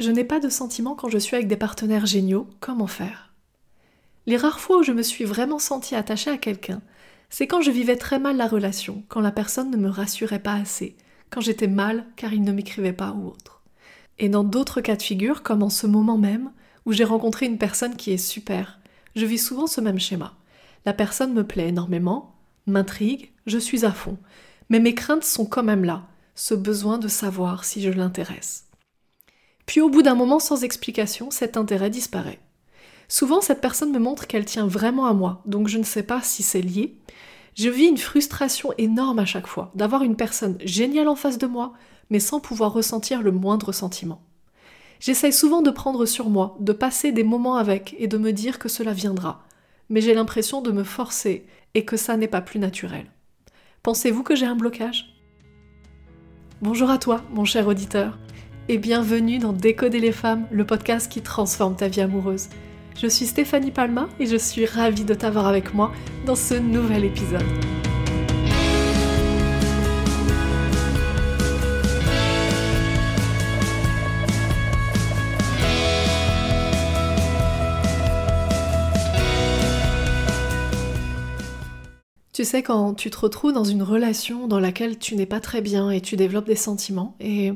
Je n'ai pas de sentiments quand je suis avec des partenaires géniaux, comment faire? Les rares fois où je me suis vraiment sentie attachée à quelqu'un, c'est quand je vivais très mal la relation, quand la personne ne me rassurait pas assez, quand j'étais mal car il ne m'écrivait pas ou autre. Et dans d'autres cas de figure, comme en ce moment même, où j'ai rencontré une personne qui est super, je vis souvent ce même schéma. La personne me plaît énormément, m'intrigue, je suis à fond, mais mes craintes sont quand même là, ce besoin de savoir si je l'intéresse. Puis au bout d'un moment sans explication, cet intérêt disparaît. Souvent, cette personne me montre qu'elle tient vraiment à moi, donc je ne sais pas si c'est lié. Je vis une frustration énorme à chaque fois d'avoir une personne géniale en face de moi, mais sans pouvoir ressentir le moindre sentiment. J'essaye souvent de prendre sur moi, de passer des moments avec et de me dire que cela viendra, mais j'ai l'impression de me forcer et que ça n'est pas plus naturel. Pensez-vous que j'ai un blocage? Bonjour à toi, mon cher auditeur, et bienvenue dans Décoder les femmes, le podcast qui transforme ta vie amoureuse. Je suis Stéphanie Palma et je suis ravie de t'avoir avec moi dans ce nouvel épisode. Tu sais, quand tu te retrouves dans une relation dans laquelle tu n'es pas très bien et tu développes des sentiments, et,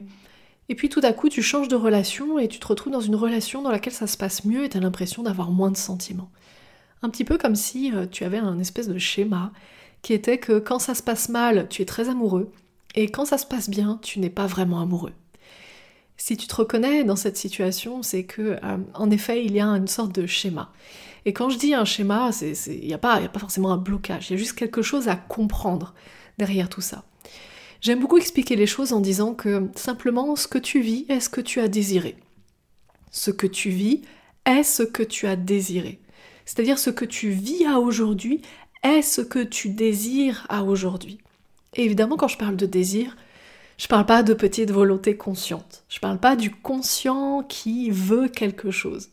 et puis tout à coup tu changes de relation et tu te retrouves dans une relation dans laquelle ça se passe mieux et tu as l'impression d'avoir moins de sentiments. Un petit peu comme si euh, tu avais un espèce de schéma qui était que quand ça se passe mal, tu es très amoureux, et quand ça se passe bien, tu n'es pas vraiment amoureux. Si tu te reconnais dans cette situation, c'est que, euh, en effet, il y a une sorte de schéma. Et quand je dis un schéma, il n'y a, a pas forcément un blocage, il y a juste quelque chose à comprendre derrière tout ça. J'aime beaucoup expliquer les choses en disant que simplement ce que tu vis est ce que tu as désiré. Ce que tu vis est ce que tu as désiré. C'est-à-dire ce que tu vis à aujourd'hui est ce que tu désires à aujourd'hui. Et évidemment, quand je parle de désir, je parle pas de petite volonté consciente. Je parle pas du conscient qui veut quelque chose.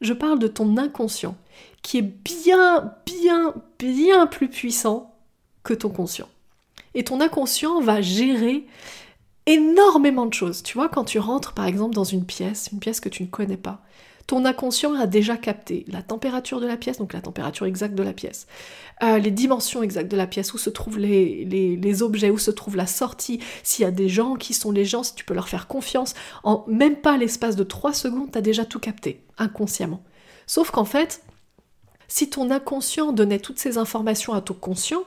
Je parle de ton inconscient, qui est bien, bien, bien plus puissant que ton conscient. Et ton inconscient va gérer énormément de choses. Tu vois, quand tu rentres par exemple dans une pièce, une pièce que tu ne connais pas, ton inconscient a déjà capté la température de la pièce, donc la température exacte de la pièce, euh, les dimensions exactes de la pièce, où se trouvent les, les, objets, où se trouve la sortie, s'il y a des gens, qui sont les gens, si tu peux leur faire confiance. En même pas l'espace de 3 secondes, tu as déjà tout capté, inconsciemment. Sauf qu'en fait, si ton inconscient donnait toutes ces informations à ton conscient,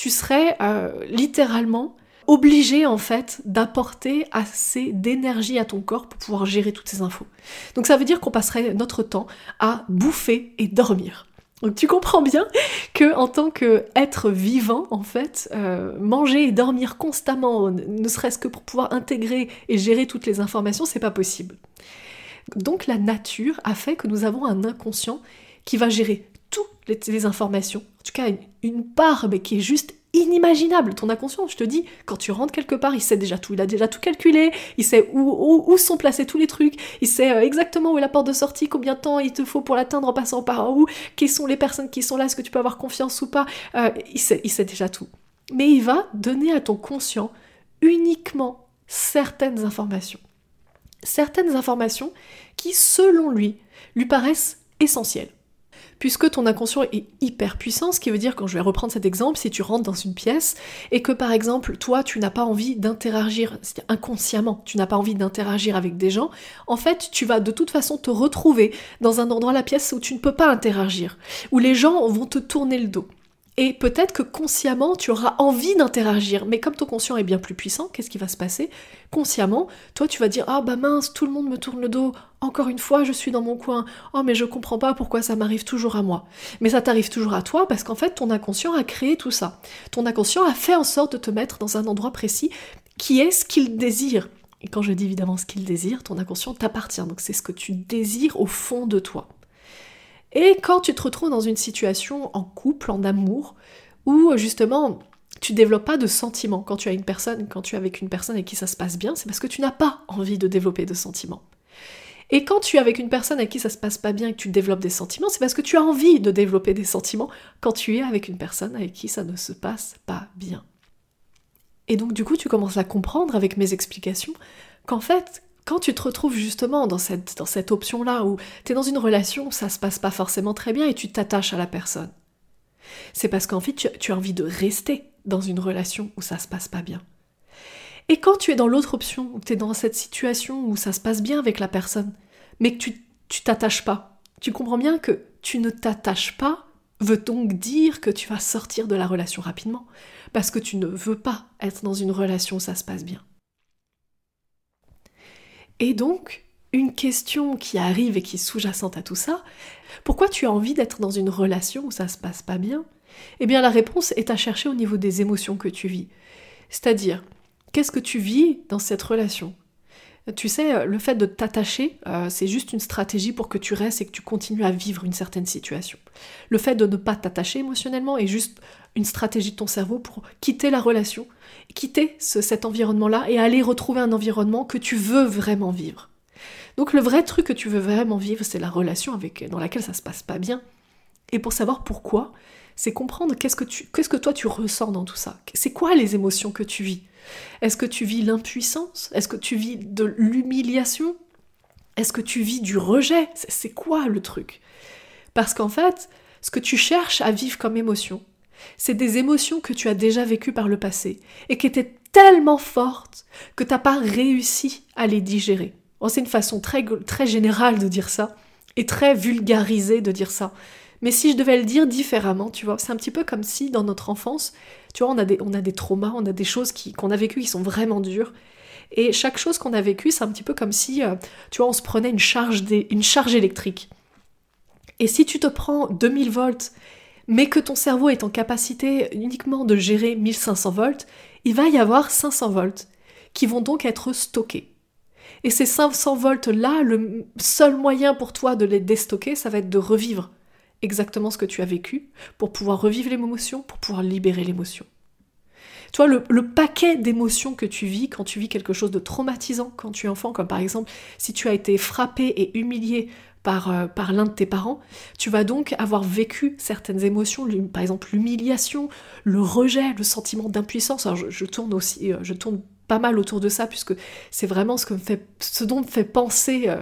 tu serais euh, littéralement obligé en fait d'apporter assez d'énergie à ton corps pour pouvoir gérer toutes ces infos. Donc ça veut dire qu'on passerait notre temps à bouffer et dormir. Donc tu comprends bien que en tant qu'être vivant, en fait, euh, manger et dormir constamment, ne serait-ce que pour pouvoir intégrer et gérer toutes les informations, c'est pas possible. Donc la nature a fait que nous avons un inconscient qui va gérer toutes les, informations, en tout cas une, part mais qui est juste inimaginable. Ton inconscient, je te dis, quand tu rentres quelque part, il sait déjà tout, il a déjà tout calculé, il sait où, sont placés tous les trucs, il sait euh, exactement où est la porte de sortie, combien de temps il te faut pour l'atteindre en passant par où, qui sont les personnes qui sont là, est-ce que tu peux avoir confiance ou pas, euh, il, sait, il sait déjà tout. Mais il va donner à ton conscient uniquement certaines informations certaines informations qui, selon lui, lui paraissent essentielles. Puisque ton inconscient est hyper puissant, ce qui veut dire, quand je vais reprendre cet exemple, si tu rentres dans une pièce et que par exemple, toi, tu n'as pas envie d'interagir, inconsciemment, tu n'as pas envie d'interagir avec des gens, en fait, tu vas de toute façon te retrouver dans un endroit de la pièce où tu ne peux pas interagir, où les gens vont te tourner le dos. Et peut-être que consciemment, tu auras envie d'interagir, mais comme ton conscient est bien plus puissant, qu'est-ce qui va se passer? Consciemment, toi, tu vas dire Ah bah mince, tout le monde me tourne le dos, encore une fois, je suis dans mon coin. Oh, mais je comprends pas pourquoi ça m'arrive toujours à moi. Mais ça t'arrive toujours à toi parce qu'en fait, ton inconscient a créé tout ça. Ton inconscient a fait en sorte de te mettre dans un endroit précis qui est ce qu'il désire. Et quand je dis évidemment ce qu'il désire, ton inconscient t'appartient, donc c'est ce que tu désires au fond de toi. Et quand tu te retrouves dans une situation en couple, en amour, où justement tu développes pas de sentiments quand tu as une personne, quand tu es avec une personne avec qui ça se passe bien, c'est parce que tu n'as pas envie de développer de sentiments. Et quand tu es avec une personne avec qui ça se passe pas bien et que tu développes des sentiments, c'est parce que tu as envie de développer des sentiments quand tu es avec une personne avec qui ça ne se passe pas bien. Et donc du coup, tu commences à comprendre avec mes explications qu'en fait, quand tu te retrouves justement dans cette, dans cette option-là où tu es dans une relation où ça se passe pas forcément très bien et tu t'attaches à la personne, c'est parce qu'en fait tu, as envie de rester dans une relation où ça se passe pas bien. Et quand tu es dans l'autre option, où tu es dans cette situation où ça se passe bien avec la personne, mais que tu tu t'attaches pas, tu comprends bien que tu ne t'attaches pas veut donc dire que tu vas sortir de la relation rapidement, parce que tu ne veux pas être dans une relation où ça se passe bien. Et donc, une question qui arrive et qui est sous-jacente à tout ça, pourquoi tu as envie d'être dans une relation où ça se passe pas bien? Eh bien la réponse est à chercher au niveau des émotions que tu vis. C'est-à-dire, qu'est-ce que tu vis dans cette relation? Tu sais, le fait de t'attacher, euh, c'est juste une stratégie pour que tu restes et que tu continues à vivre une certaine situation. Le fait de ne pas t'attacher émotionnellement est juste une stratégie de ton cerveau pour quitter la relation, quitter cet environnement-là et aller retrouver un environnement que tu veux vraiment vivre. Donc le vrai truc que tu veux vraiment vivre, c'est la relation avec, dans laquelle ça se passe pas bien. Et pour savoir pourquoi, c'est comprendre qu'est-ce que, tu, qu'est-ce que toi tu ressens dans tout ça. C'est quoi les émotions que tu vis? Est-ce que tu vis l'impuissance? Est-ce que tu vis de l'humiliation? Est-ce que tu vis du rejet? C'est quoi le truc? Parce qu'en fait, ce que tu cherches à vivre comme émotion, c'est des émotions que tu as déjà vécues par le passé et qui étaient tellement fortes que tu n'as pas réussi à les digérer. c'est une façon très, très générale de dire ça et très vulgarisée de dire ça. Mais si je devais le dire différemment, tu vois, c'est un petit peu comme si dans notre enfance, tu vois, on a des, on a des traumas, on a des choses qu'on a vécues qui sont vraiment dures. Et chaque chose qu'on a vécue, c'est un petit peu comme si, euh, tu vois, on se prenait une charge, une charge électrique. Et si tu te prends 2000 volts, mais que ton cerveau est en capacité uniquement de gérer 1500 volts, il va y avoir 500 volts qui vont donc être stockés. Et ces 500 volts-là, le seul moyen pour toi de les déstocker, ça va être de revivre exactement ce que tu as vécu pour pouvoir revivre l'émotion, pour pouvoir libérer l'émotion. Tu vois, le, paquet d'émotions que tu vis quand tu vis quelque chose de traumatisant quand tu es enfant, comme par exemple si tu as été frappé et humilié par, euh, par l'un de tes parents, tu vas donc avoir vécu certaines émotions, par exemple l'humiliation, le rejet, le sentiment d'impuissance. Alors je, tourne aussi, euh, je tourne pas mal autour de ça, puisque c'est vraiment ce, que me fait, ce dont me fait penser euh,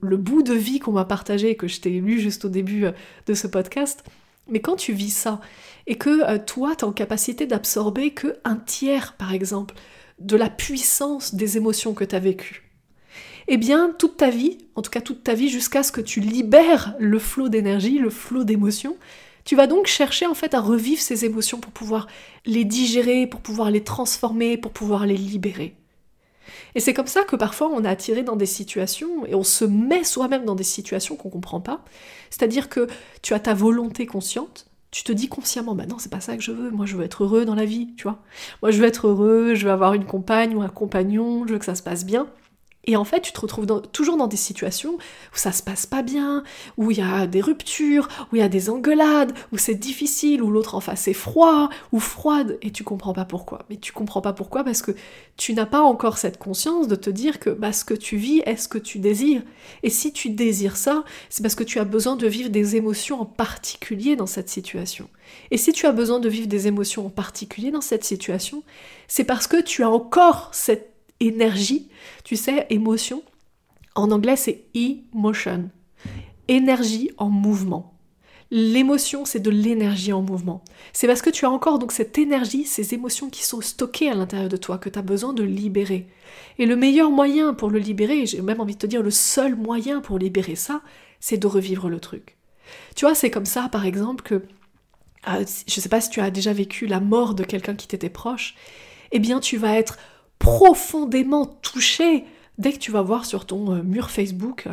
le, bout de vie qu'on m'a partagé et que je t'ai lu juste au début de ce podcast. Mais quand tu vis ça, et que euh, toi, tu en capacité d'absorber que un tiers, par exemple, de la puissance des émotions que tu as vécues, eh bien, toute ta vie, en tout cas toute ta vie, jusqu'à ce que tu libères le flot d'énergie, le flot d'émotions, tu vas donc chercher en fait à revivre ces émotions pour pouvoir les digérer, pour pouvoir les transformer, pour pouvoir les libérer. Et c'est comme ça que parfois on est attiré dans des situations et on se met soi-même dans des situations qu'on comprend pas. C'est-à-dire que tu as ta volonté consciente, tu te dis consciemment, bah non, c'est pas ça que je veux, moi je veux être heureux dans la vie, tu vois. Moi je veux être heureux, je veux avoir une compagne ou un compagnon, je veux que ça se passe bien. Et en fait, tu te retrouves toujours dans des situations où ça se passe pas bien, où il y a des ruptures, où il y a des engueulades, où c'est difficile, où l'autre en face est froid ou froide, et tu comprends pas pourquoi. Mais tu comprends pas pourquoi parce que tu n'as pas encore cette conscience de te dire que bah, ce que tu vis est ce que tu désires. Et si tu désires ça, c'est parce que tu as besoin de vivre des émotions en particulier dans cette situation. Et si tu as besoin de vivre des émotions en particulier dans cette situation, c'est parce que tu as encore cette énergie, tu sais, émotion. En anglais, c'est emotion. Énergie en mouvement. L'émotion, c'est de l'énergie en mouvement. C'est parce que tu as encore donc cette énergie, ces émotions qui sont stockées à l'intérieur de toi, que tu as besoin de libérer. Et le meilleur moyen pour le libérer, j'ai même envie de te dire le seul moyen pour libérer ça, c'est de revivre le truc. Tu vois, c'est comme ça, par exemple, que euh, je ne sais pas si tu as déjà vécu la mort de quelqu'un qui t'était proche, eh bien tu vas être profondément touché dès que tu vas voir sur ton euh, mur Facebook euh,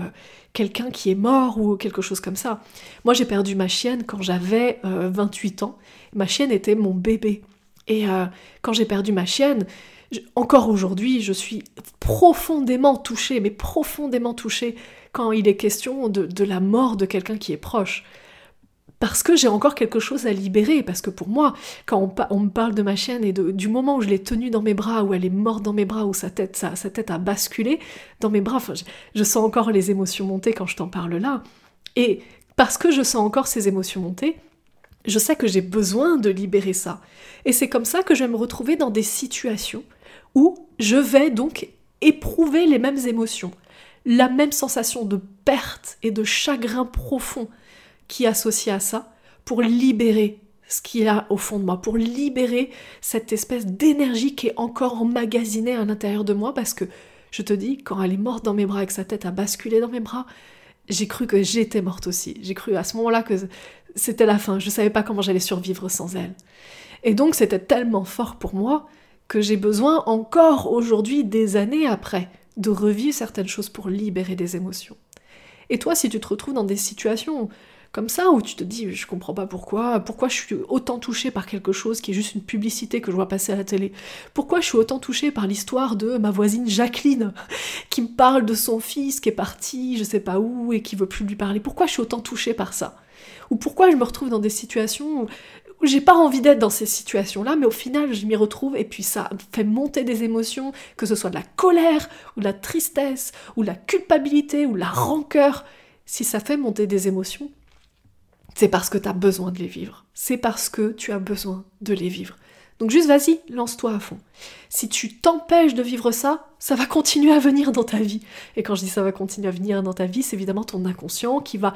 quelqu'un qui est mort ou quelque chose comme ça. Moi j'ai perdu ma chienne quand j'avais 28 euh, ans. Ma chienne était mon bébé. Et quand j'ai perdu ma chienne, encore aujourd'hui, je suis profondément touchée, mais profondément touchée quand il est question de la mort de quelqu'un qui est proche parce que j'ai encore quelque chose à libérer, parce que pour moi, quand on, me parle de ma chienne et du moment où je l'ai tenue dans mes bras, où elle est morte dans mes bras, où sa tête, sa, tête a basculé dans mes bras, je, sens encore les émotions monter quand je t'en parle là. Et parce que je sens encore ces émotions monter, je sais que j'ai besoin de libérer ça. Et c'est comme ça que je vais me retrouver dans des situations où je vais donc éprouver les mêmes émotions, la même sensation de perte et de chagrin profond qui est associé à ça, pour libérer ce qu'il y a au fond de moi, pour libérer cette espèce d'énergie qui est encore emmagasinée à l'intérieur de moi, parce que je te dis, quand elle est morte dans mes bras et que sa tête a basculé dans mes bras, j'ai cru que j'étais morte aussi. J'ai cru à ce moment-là que c'était la fin. Je ne savais pas comment j'allais survivre sans elle. Et donc c'était tellement fort pour moi que j'ai besoin encore aujourd'hui, des années après, de revivre certaines choses pour libérer des émotions. Et toi, si tu te retrouves dans des situations comme ça, où tu te dis, je comprends pas pourquoi, pourquoi je suis autant touchée par quelque chose qui est juste une publicité que je vois passer à la télé, pourquoi je suis autant touchée par l'histoire de ma voisine Jacqueline, qui me parle de son fils qui est parti, je sais pas où, et qui veut plus lui parler, pourquoi je suis autant touchée par ça? Ou pourquoi je me retrouve dans des situations où, j'ai pas envie d'être dans ces situations-là, mais au final, je m'y retrouve et puis ça fait monter des émotions, que ce soit de la colère, ou de la tristesse, ou de la culpabilité, ou de la rancœur. Si ça fait monter des émotions, c'est parce que tu as besoin de les vivre. C'est parce que tu as besoin de les vivre. Donc juste vas-y, lance-toi à fond. Si tu t'empêches de vivre ça, ça va continuer à venir dans ta vie. Et quand je dis ça va continuer à venir dans ta vie, c'est évidemment ton inconscient qui va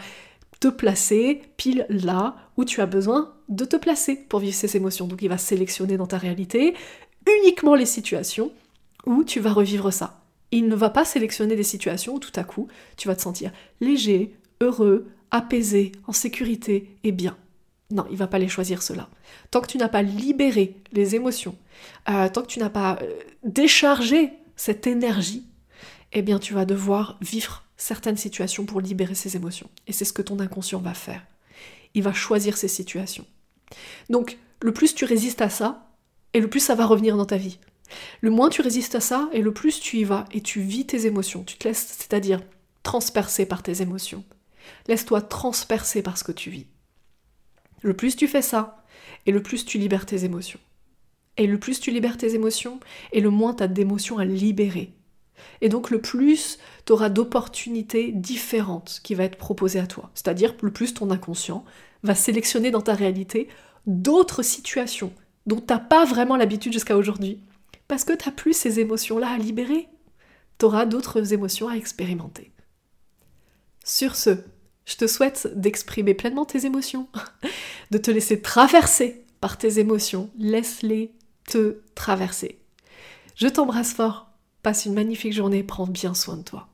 te placer pile là où tu as besoin de te placer pour vivre ces émotions. Donc il va sélectionner dans ta réalité uniquement les situations où tu vas revivre ça. Il ne va pas sélectionner des situations où tout à coup tu vas te sentir léger, heureux, apaisé, en sécurité et bien. Non, il va pas les choisir cela. Tant que tu n'as pas libéré les émotions, euh, tant que tu n'as pas euh, déchargé cette énergie, eh bien tu vas devoir vivre certaines situations pour libérer ces émotions. Et c'est ce que ton inconscient va faire. Il va choisir ces situations. Donc, le plus tu résistes à ça, et le plus ça va revenir dans ta vie. Le moins tu résistes à ça, et le plus tu y vas, et tu vis tes émotions. Tu te laisses, c'est-à-dire transpercer par tes émotions. Laisse-toi transpercer par ce que tu vis. Le plus tu fais ça, et le plus tu libères tes émotions. Et le plus tu libères tes émotions, et le moins tu as d'émotions à libérer. Et donc le plus tu auras d'opportunités différentes qui vont être proposées à toi. C'est-à-dire le plus ton inconscient va sélectionner dans ta réalité d'autres situations dont tu n'as pas vraiment l'habitude jusqu'à aujourd'hui. Parce que tu n'as plus ces émotions-là à libérer. Tu auras d'autres émotions à expérimenter. Sur ce, je te souhaite d'exprimer pleinement tes émotions, de te laisser traverser par tes émotions. Laisse-les te traverser. Je t'embrasse fort. Passe une magnifique journée. Prends bien soin de toi.